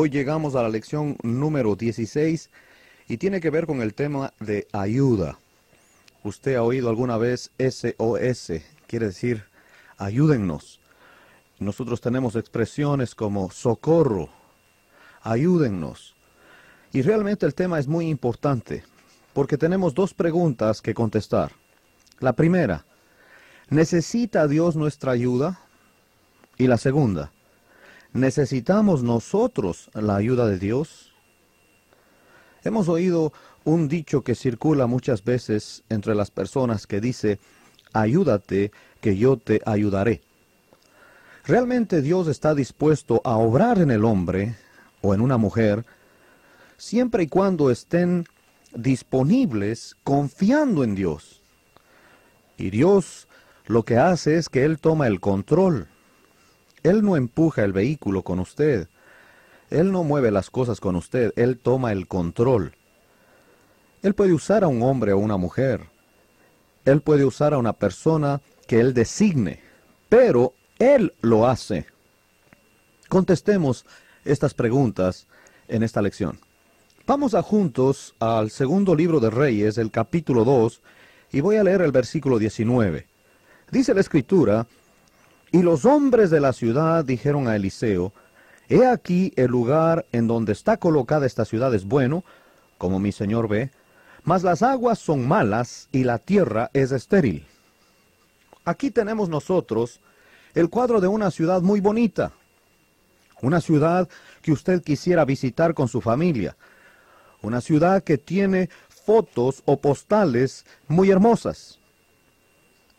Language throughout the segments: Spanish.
Hoy llegamos a la lección número 16 y tiene que ver con el tema de ayuda. Usted ha oído alguna vez SOS, quiere decir ayúdennos. Nosotros tenemos expresiones como socorro, ayúdennos. Y realmente el tema es muy importante porque tenemos dos preguntas que contestar. La primera, ¿necesita Dios nuestra ayuda? Y la segunda, ¿necesitamos nosotros la ayuda de Dios? Hemos oído un dicho que circula muchas veces entre las personas que dice, ayúdate, que yo te ayudaré. ¿Realmente Dios está dispuesto a obrar en el hombre o en una mujer siempre y cuando estén disponibles confiando en Dios? Y Dios lo que hace es que Él toma el control. Él no empuja el vehículo con usted. Él no mueve las cosas con usted. Él toma el control. Él puede usar a un hombre o una mujer. Él puede usar a una persona que Él designe. Pero Él lo hace. Contestemos estas preguntas en esta lección. Vamos a juntos al segundo libro de Reyes, el capítulo 2, y voy a leer el versículo 19. Dice la escritura, y los hombres de la ciudad dijeron a Eliseo, He aquí el lugar en donde está colocada esta ciudad es bueno, como mi señor ve, mas las aguas son malas y la tierra es estéril. Aquí tenemos nosotros el cuadro de una ciudad muy bonita, una ciudad que usted quisiera visitar con su familia, una ciudad que tiene fotos o postales muy hermosas,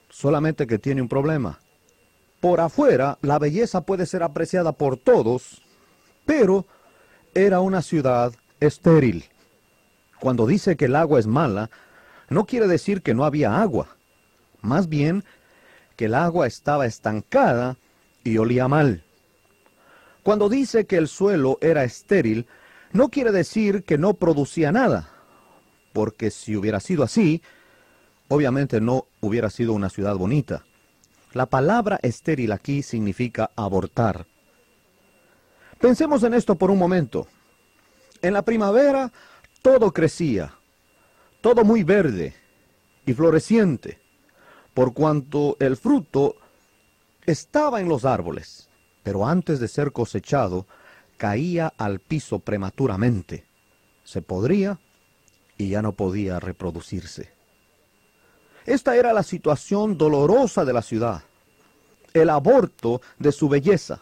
solamente que tiene un problema. Por afuera, la belleza puede ser apreciada por todos, pero era una ciudad estéril. Cuando dice que el agua es mala, no quiere decir que no había agua. Más bien, que el agua estaba estancada y olía mal. Cuando dice que el suelo era estéril, no quiere decir que no producía nada, porque si hubiera sido así, obviamente no hubiera sido una ciudad bonita. La palabra estéril aquí significa abortar. Pensemos en esto por un momento. En la primavera todo crecía, todo muy verde y floreciente, por cuanto el fruto estaba en los árboles, pero antes de ser cosechado, caía al piso prematuramente, se podría y ya no podía reproducirse. Esta era la situación dolorosa de la ciudad, el aborto de su belleza,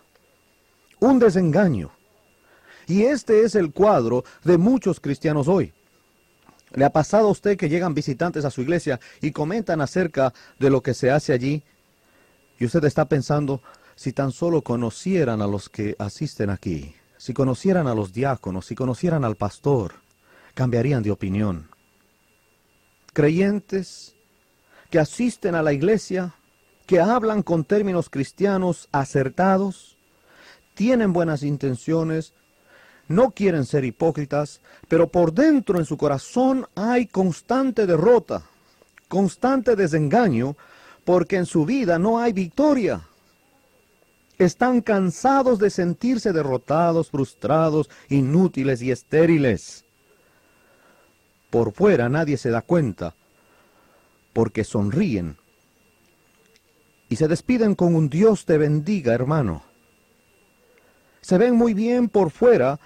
un desengaño. Y este es el cuadro de muchos cristianos hoy. ¿Le ha pasado a usted que llegan visitantes a su iglesia y comentan acerca de lo que se hace allí? Y usted está pensando, si tan solo conocieran a los que asisten aquí, si conocieran a los diáconos, si conocieran al pastor, cambiarían de opinión. Creyentes que asisten a la iglesia, que hablan con términos cristianos acertados, tienen buenas intenciones, no quieren ser hipócritas, pero por dentro en su corazón hay constante derrota, constante desengaño, porque en su vida no hay victoria. Están cansados de sentirse derrotados, frustrados, inútiles y estériles. Por fuera nadie se da cuenta, porque sonríen y se despiden con un Dios te bendiga, hermano. Se ven muy bien por fuera,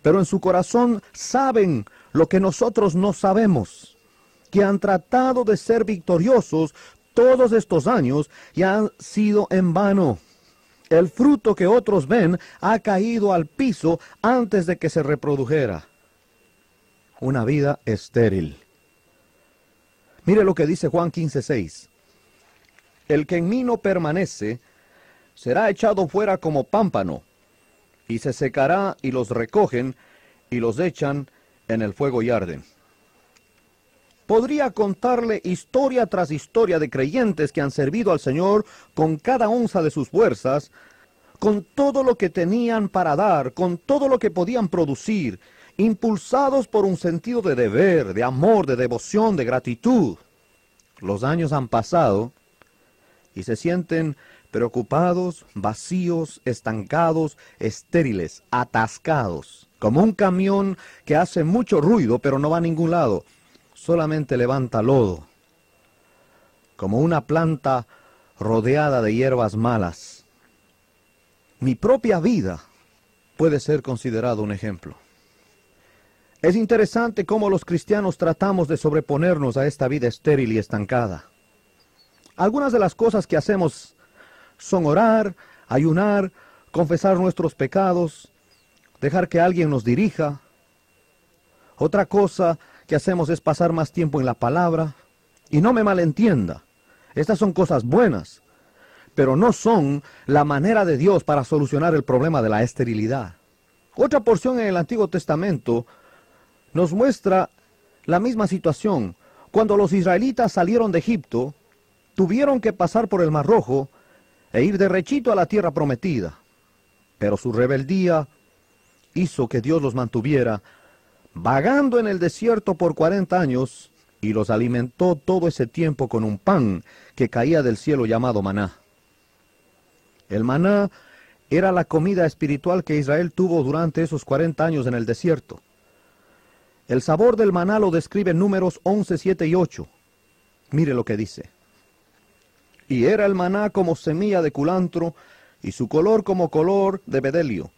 pero en su corazón saben lo que nosotros no sabemos, que han tratado de ser victoriosos todos estos años y han sido en vano. El fruto que otros ven ha caído al piso antes de que se reprodujera. Una vida estéril. Mire lo que dice Juan 15:6. El que en mí no permanece será echado fuera como pámpano, y se secará y los recogen y los echan en el fuego y arden. Podría contarle historia tras historia de creyentes que han servido al Señor con cada onza de sus fuerzas, con todo lo que tenían para dar, con todo lo que podían producir, impulsados por un sentido de deber, de amor, de devoción, de gratitud. Los años han pasado y se sienten preocupados, vacíos, estancados, estériles, atascados, como un camión que hace mucho ruido pero no va a ningún lado, solamente levanta lodo, como una planta rodeada de hierbas malas. Mi propia vida puede ser considerado un ejemplo. Es interesante cómo los cristianos tratamos de sobreponernos a esta vida estéril y estancada. Algunas de las cosas que hacemos son orar, ayunar, confesar nuestros pecados, dejar que alguien nos dirija. Otra cosa que hacemos es pasar más tiempo en la palabra. Y no me malentienda, estas son cosas buenas, pero no son la manera de Dios para solucionar el problema de la esterilidad. Otra porción en el Antiguo Testamento nos muestra la misma situación. Cuando los israelitas salieron de Egipto, tuvieron que pasar por el Mar Rojo e ir derechito a la tierra prometida. Pero su rebeldía hizo que Dios los mantuviera vagando en el desierto por cuarenta años y los alimentó todo ese tiempo con un pan que caía del cielo llamado maná. El maná era la comida espiritual que Israel tuvo durante esos cuarenta años en el desierto. El sabor del maná lo describe números 11, 7 y 8. Mire lo que dice. Y era el maná como semilla de culantro, y su color como color de bedelio.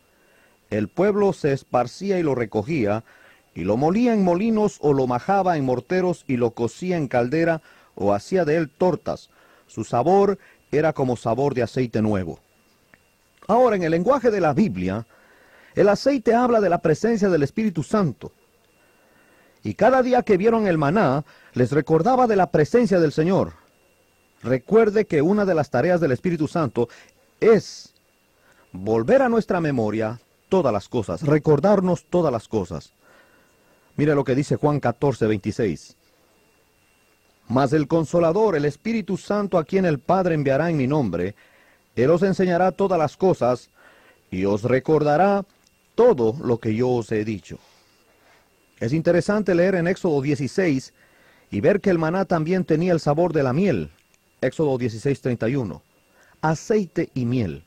El pueblo se esparcía y lo recogía, y lo molía en molinos o lo majaba en morteros y lo cocía en caldera o hacía de él tortas. Su sabor era como sabor de aceite nuevo. Ahora, en el lenguaje de la Biblia, el aceite habla de la presencia del Espíritu Santo. Y cada día que vieron el maná, les recordaba de la presencia del Señor. Recuerde que una de las tareas del Espíritu Santo es volver a nuestra memoria todas las cosas, recordarnos todas las cosas. Mire lo que dice Juan 14, 26. Mas el consolador, el Espíritu Santo a quien el Padre enviará en mi nombre, Él os enseñará todas las cosas y os recordará todo lo que yo os he dicho. Es interesante leer en Éxodo 16 y ver que el maná también tenía el sabor de la miel. Éxodo 16, 31. Aceite y miel.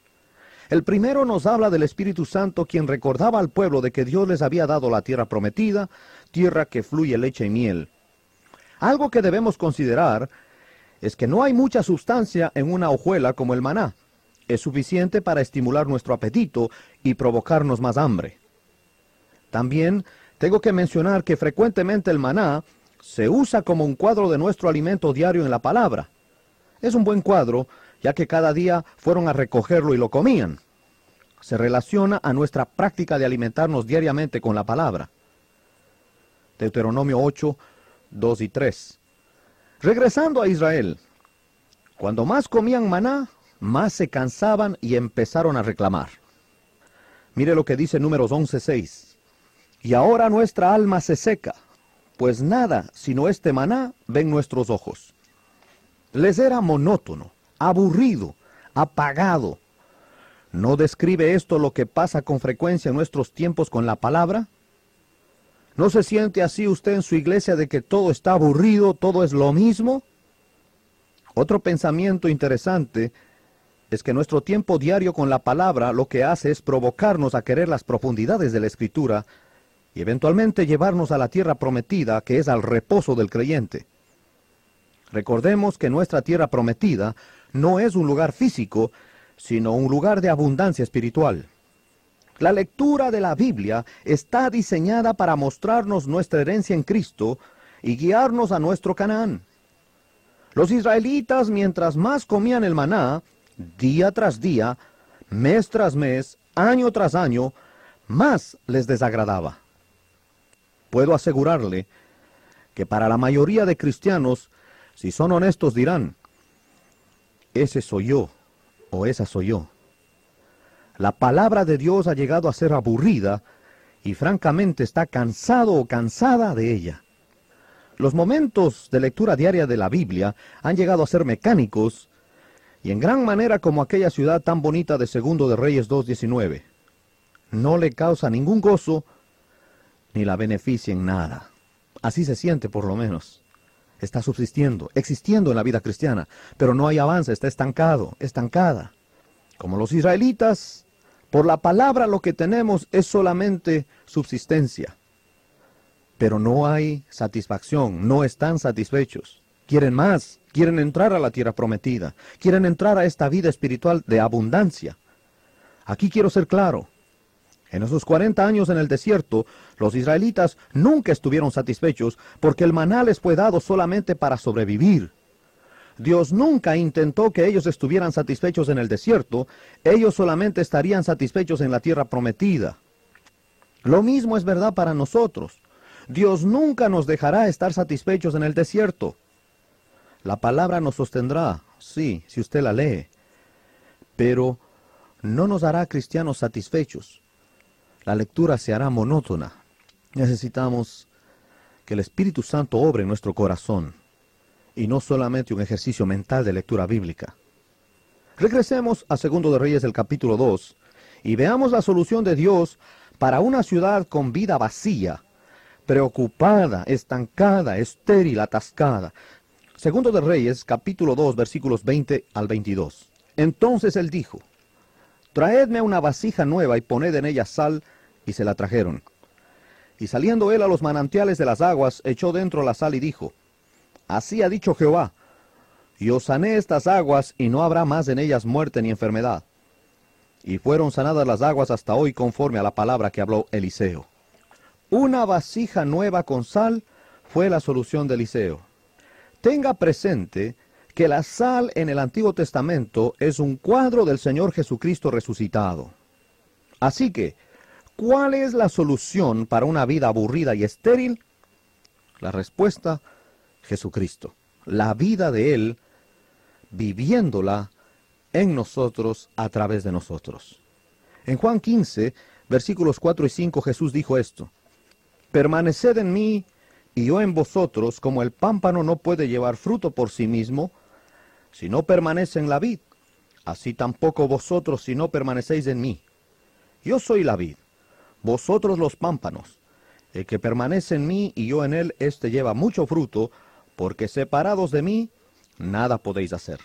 El primero nos habla del Espíritu Santo, quien recordaba al pueblo de que Dios les había dado la tierra prometida, tierra que fluye leche y miel. Algo que debemos considerar es que no hay mucha sustancia en una hojuela como el maná. Es suficiente para estimular nuestro apetito y provocarnos más hambre. También tengo que mencionar que frecuentemente el maná se usa como un cuadro de nuestro alimento diario en la palabra. Es un buen cuadro, ya que cada día fueron a recogerlo y lo comían. Se relaciona a nuestra práctica de alimentarnos diariamente con la palabra. Deuteronomio 8, 2 y 3. Regresando a Israel, cuando más comían maná, más se cansaban y empezaron a reclamar. Mire lo que dice números 11, 6. Y ahora nuestra alma se seca, pues nada sino este maná ven nuestros ojos. Les era monótono, aburrido, apagado. ¿No describe esto lo que pasa con frecuencia en nuestros tiempos con la palabra? ¿No se siente así usted en su iglesia de que todo está aburrido, todo es lo mismo? Otro pensamiento interesante es que nuestro tiempo diario con la palabra lo que hace es provocarnos a querer las profundidades de la escritura y eventualmente llevarnos a la tierra prometida que es al reposo del creyente. Recordemos que nuestra tierra prometida no es un lugar físico, sino un lugar de abundancia espiritual. La lectura de la Biblia está diseñada para mostrarnos nuestra herencia en Cristo y guiarnos a nuestro Canaán. Los israelitas, mientras más comían el maná, día tras día, mes tras mes, año tras año, más les desagradaba. Puedo asegurarle que para la mayoría de cristianos, si son honestos, dirán, ese soy yo o esa soy yo. La palabra de Dios ha llegado a ser aburrida y francamente está cansado o cansada de ella. Los momentos de lectura diaria de la Biblia han llegado a ser mecánicos y en gran manera como aquella ciudad tan bonita de Segundo de Reyes 2.19. No le causa ningún gozo ni la beneficia en nada. Así se siente por lo menos. Está subsistiendo, existiendo en la vida cristiana, pero no hay avance, está estancado, estancada. Como los israelitas, por la palabra lo que tenemos es solamente subsistencia. Pero no hay satisfacción, no están satisfechos. Quieren más, quieren entrar a la tierra prometida, quieren entrar a esta vida espiritual de abundancia. Aquí quiero ser claro. En esos 40 años en el desierto, los israelitas nunca estuvieron satisfechos porque el maná les fue dado solamente para sobrevivir. Dios nunca intentó que ellos estuvieran satisfechos en el desierto, ellos solamente estarían satisfechos en la tierra prometida. Lo mismo es verdad para nosotros. Dios nunca nos dejará estar satisfechos en el desierto. La palabra nos sostendrá, sí, si usted la lee, pero no nos hará cristianos satisfechos. La lectura se hará monótona. Necesitamos que el Espíritu Santo obre en nuestro corazón y no solamente un ejercicio mental de lectura bíblica. Regresemos a Segundo de Reyes del capítulo 2 y veamos la solución de Dios para una ciudad con vida vacía, preocupada, estancada, estéril, atascada. Segundo de Reyes, capítulo 2, versículos 20 al 22. Entonces él dijo, Traedme una vasija nueva y poned en ella sal, y se la trajeron. Y saliendo él a los manantiales de las aguas, echó dentro la sal y dijo, Así ha dicho Jehová, yo sané estas aguas y no habrá más en ellas muerte ni enfermedad. Y fueron sanadas las aguas hasta hoy conforme a la palabra que habló Eliseo. Una vasija nueva con sal fue la solución de Eliseo. Tenga presente que la sal en el Antiguo Testamento es un cuadro del Señor Jesucristo resucitado. Así que, ¿cuál es la solución para una vida aburrida y estéril? La respuesta Jesucristo, la vida de Él, viviéndola en nosotros, a través de nosotros. En Juan 15, versículos 4 y 5, Jesús dijo esto, Permaneced en mí y yo en vosotros, como el pámpano no puede llevar fruto por sí mismo, si no permanece en la vid, así tampoco vosotros si no permanecéis en mí. Yo soy la vid, vosotros los pámpanos. El que permanece en mí y yo en él, éste lleva mucho fruto, porque separados de mí, nada podéis hacer.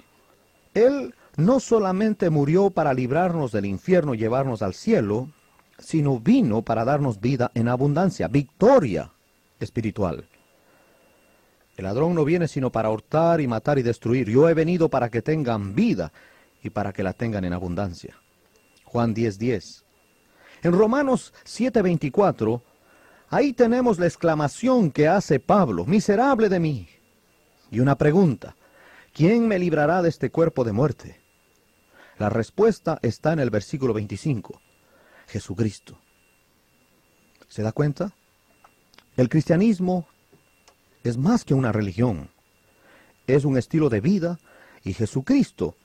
Él no solamente murió para librarnos del infierno y llevarnos al cielo, sino vino para darnos vida en abundancia, victoria espiritual. El ladrón no viene sino para hurtar y matar y destruir. Yo he venido para que tengan vida y para que la tengan en abundancia. Juan 10:10. 10. En Romanos 7:24, ahí tenemos la exclamación que hace Pablo, miserable de mí, y una pregunta, ¿quién me librará de este cuerpo de muerte? La respuesta está en el versículo 25, Jesucristo. ¿Se da cuenta? El cristianismo es más que una religión, es un estilo de vida y Jesucristo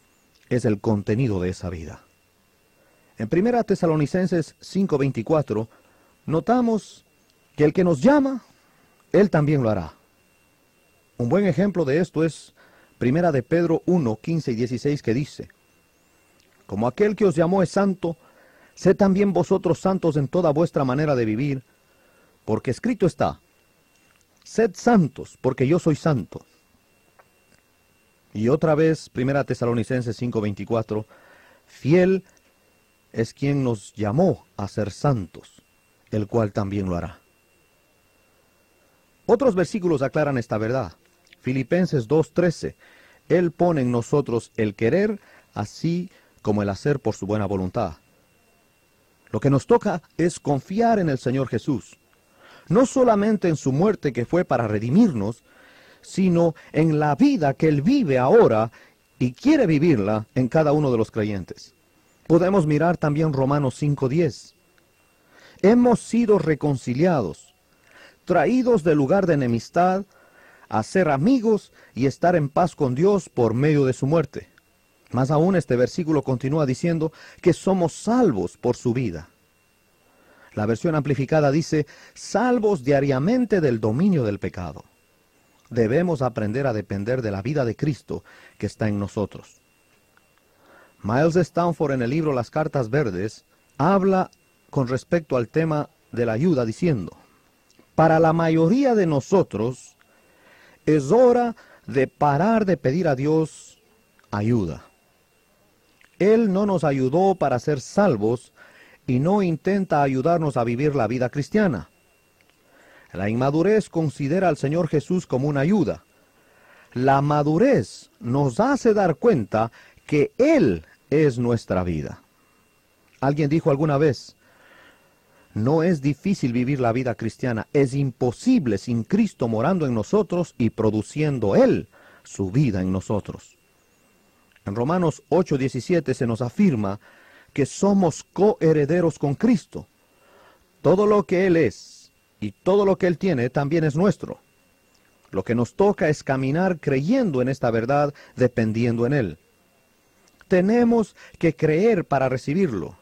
es el contenido de esa vida. En 1 Tesalonicenses 5:24 notamos que el que nos llama, Él también lo hará. Un buen ejemplo de esto es Primera de Pedro 1, 15 y 16 que dice, Como aquel que os llamó es santo, sed también vosotros santos en toda vuestra manera de vivir, porque escrito está, sed santos, porque yo soy santo. Y otra vez, Primera Tesalonicenses 5:24, fiel es quien nos llamó a ser santos, el cual también lo hará. Otros versículos aclaran esta verdad. Filipenses 2.13. Él pone en nosotros el querer, así como el hacer por su buena voluntad. Lo que nos toca es confiar en el Señor Jesús, no solamente en su muerte que fue para redimirnos, sino en la vida que Él vive ahora y quiere vivirla en cada uno de los creyentes. Podemos mirar también Romanos 5.10. Hemos sido reconciliados, traídos del lugar de enemistad, a ser amigos y estar en paz con Dios por medio de su muerte. Más aún este versículo continúa diciendo que somos salvos por su vida. La versión amplificada dice, salvos diariamente del dominio del pecado. Debemos aprender a depender de la vida de Cristo que está en nosotros. Miles Stanford en el libro Las Cartas Verdes habla con respecto al tema de la ayuda diciendo, para la mayoría de nosotros, es hora de parar de pedir a Dios ayuda. Él no nos ayudó para ser salvos y no intenta ayudarnos a vivir la vida cristiana. La inmadurez considera al Señor Jesús como una ayuda. La madurez nos hace dar cuenta que Él es nuestra vida. Alguien dijo alguna vez, no es difícil vivir la vida cristiana, es imposible sin Cristo morando en nosotros y produciendo Él su vida en nosotros. En Romanos 8:17 se nos afirma que somos coherederos con Cristo. Todo lo que Él es y todo lo que Él tiene también es nuestro. Lo que nos toca es caminar creyendo en esta verdad, dependiendo en Él. Tenemos que creer para recibirlo.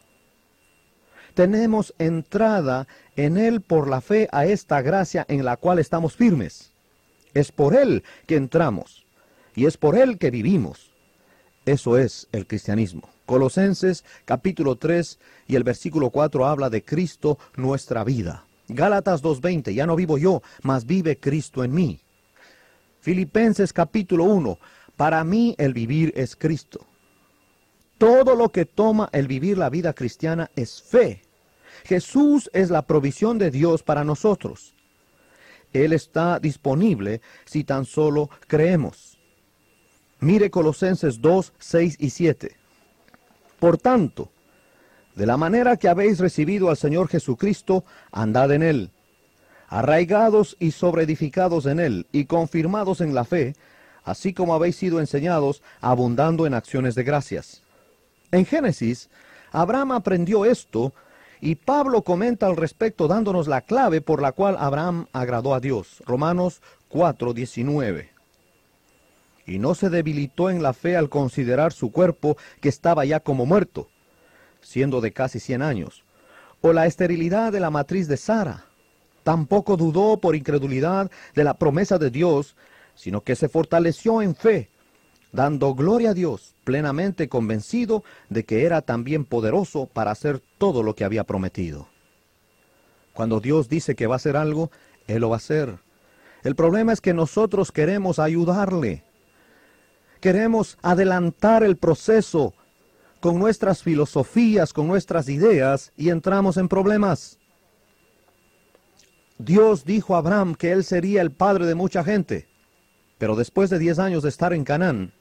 Tenemos entrada en Él por la fe a esta gracia en la cual estamos firmes. Es por Él que entramos y es por Él que vivimos. Eso es el cristianismo. Colosenses capítulo 3 y el versículo 4 habla de Cristo nuestra vida. Gálatas 2.20, ya no vivo yo, mas vive Cristo en mí. Filipenses capítulo 1, para mí el vivir es Cristo. Todo lo que toma el vivir la vida cristiana es fe. Jesús es la provisión de Dios para nosotros. Él está disponible si tan solo creemos. Mire Colosenses 2, 6 y 7. Por tanto, de la manera que habéis recibido al Señor Jesucristo, andad en Él, arraigados y sobreedificados en Él, y confirmados en la fe, así como habéis sido enseñados, abundando en acciones de gracias. En Génesis, Abraham aprendió esto, y Pablo comenta al respecto dándonos la clave por la cual Abraham agradó a Dios. Romanos 4, 19 y no se debilitó en la fe al considerar su cuerpo que estaba ya como muerto, siendo de casi cien años, o la esterilidad de la matriz de Sara. Tampoco dudó por incredulidad de la promesa de Dios, sino que se fortaleció en fe, dando gloria a Dios, plenamente convencido de que era también poderoso para hacer todo lo que había prometido. Cuando Dios dice que va a hacer algo, Él lo va a hacer. El problema es que nosotros queremos ayudarle. Queremos adelantar el proceso con nuestras filosofías, con nuestras ideas y entramos en problemas. Dios dijo a Abraham que él sería el padre de mucha gente, pero después de diez años de estar en Canaán,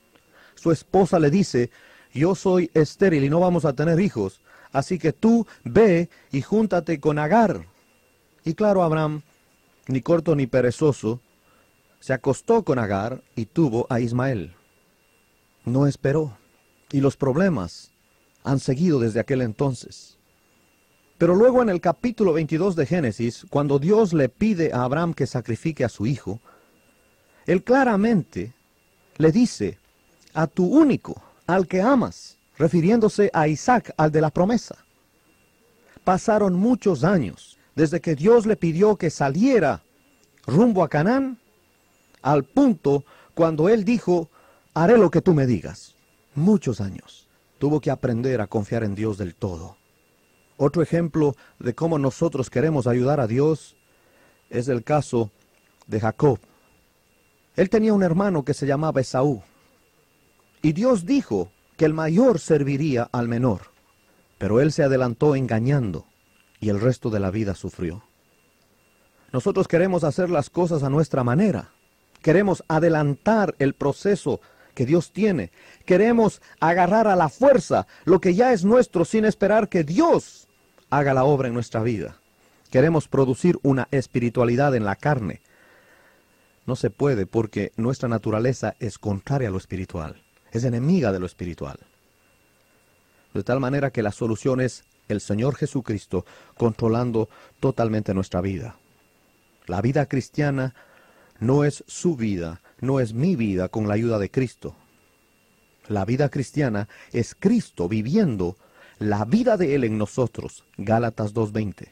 su esposa le dice, yo soy estéril y no vamos a tener hijos, así que tú ve y júntate con Agar. Y claro, Abraham, ni corto ni perezoso, se acostó con Agar y tuvo a Ismael no esperó. Y los problemas han seguido desde aquel entonces. Pero luego en el capítulo 22 de Génesis, cuando Dios le pide a Abraham que sacrifique a su hijo, él claramente le dice, a tu único, al que amas, refiriéndose a Isaac, al de la promesa. Pasaron muchos años desde que Dios le pidió que saliera rumbo a Canaán, al punto cuando él dijo, haré lo que tú me digas. Muchos años. Tuvo que aprender a confiar en Dios del todo. Otro ejemplo de cómo nosotros queremos ayudar a Dios es el caso de Jacob. Él tenía un hermano que se llamaba Esaú. Y Dios dijo que el mayor serviría al menor. Pero él se adelantó engañando y el resto de la vida sufrió. Nosotros queremos hacer las cosas a nuestra manera. Queremos adelantar el proceso que Dios tiene. Queremos agarrar a la fuerza lo que ya es nuestro sin esperar que Dios haga la obra en nuestra vida. Queremos producir una espiritualidad en la carne. No se puede porque nuestra naturaleza es contraria a lo espiritual, es enemiga de lo espiritual. De tal manera que la solución es el Señor Jesucristo controlando totalmente nuestra vida. La vida cristiana no es su vida, no es mi vida con la ayuda de Cristo. La vida cristiana es Cristo viviendo la vida de Él en nosotros. Gálatas 2.20.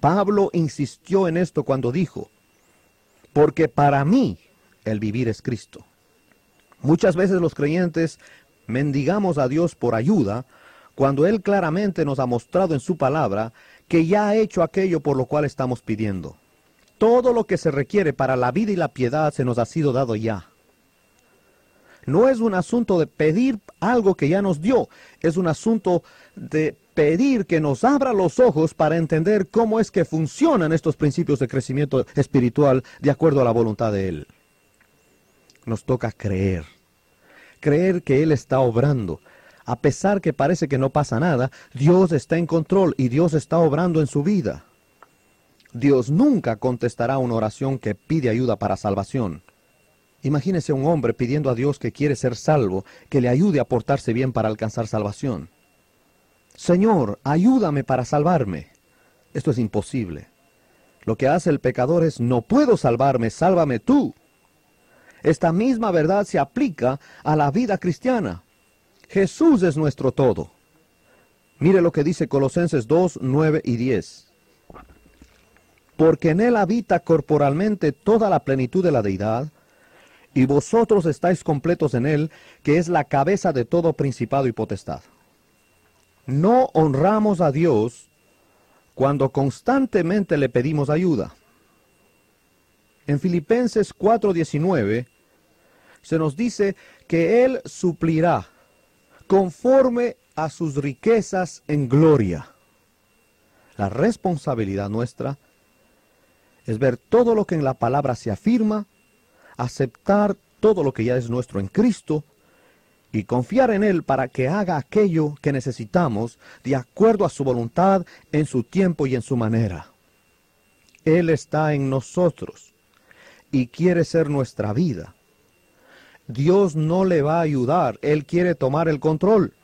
Pablo insistió en esto cuando dijo, porque para mí el vivir es Cristo. Muchas veces los creyentes mendigamos a Dios por ayuda cuando Él claramente nos ha mostrado en su palabra que ya ha hecho aquello por lo cual estamos pidiendo. Todo lo que se requiere para la vida y la piedad se nos ha sido dado ya. No es un asunto de pedir algo que ya nos dio, es un asunto de pedir que nos abra los ojos para entender cómo es que funcionan estos principios de crecimiento espiritual de acuerdo a la voluntad de Él. Nos toca creer, creer que Él está obrando. A pesar que parece que no pasa nada, Dios está en control y Dios está obrando en su vida. Dios nunca contestará una oración que pide ayuda para salvación. Imagínese un hombre pidiendo a Dios que quiere ser salvo, que le ayude a portarse bien para alcanzar salvación. Señor, ayúdame para salvarme. Esto es imposible. Lo que hace el pecador es, no puedo salvarme, sálvame tú. Esta misma verdad se aplica a la vida cristiana. Jesús es nuestro todo. Mire lo que dice Colosenses 2, 9 y 10. Porque en él habita corporalmente toda la plenitud de la deidad, y vosotros estáis completos en él, que es la cabeza de todo principado y potestad. No honramos a Dios cuando constantemente le pedimos ayuda. En Filipenses 4:19 se nos dice que Él suplirá conforme a sus riquezas en gloria. La responsabilidad nuestra es ver todo lo que en la palabra se afirma aceptar todo lo que ya es nuestro en Cristo y confiar en Él para que haga aquello que necesitamos de acuerdo a su voluntad en su tiempo y en su manera. Él está en nosotros y quiere ser nuestra vida. Dios no le va a ayudar, Él quiere tomar el control.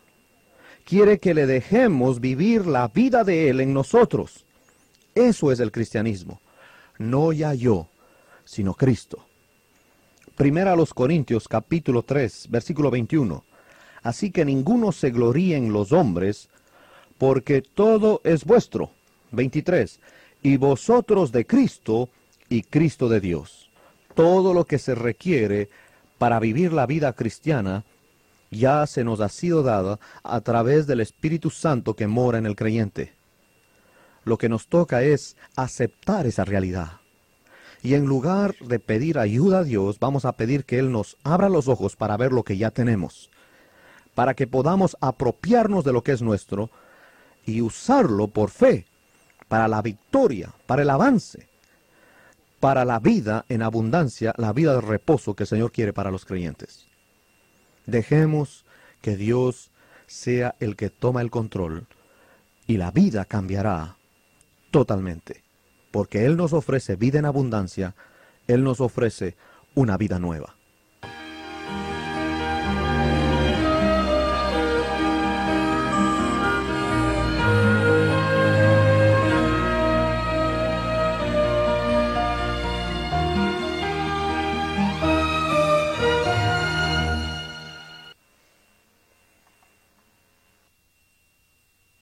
Quiere que le dejemos vivir la vida de Él en nosotros. Eso es el cristianismo. No ya yo, sino Cristo. Primera a los Corintios capítulo 3, versículo 21. Así que ninguno se gloríe en los hombres, porque todo es vuestro. 23. Y vosotros de Cristo y Cristo de Dios. Todo lo que se requiere para vivir la vida cristiana ya se nos ha sido dada a través del Espíritu Santo que mora en el creyente. Lo que nos toca es aceptar esa realidad. Y en lugar de pedir ayuda a Dios, vamos a pedir que Él nos abra los ojos para ver lo que ya tenemos, para que podamos apropiarnos de lo que es nuestro y usarlo por fe, para la victoria, para el avance, para la vida en abundancia, la vida de reposo que el Señor quiere para los creyentes. Dejemos que Dios sea el que toma el control y la vida cambiará totalmente porque Él nos ofrece vida en abundancia, Él nos ofrece una vida nueva.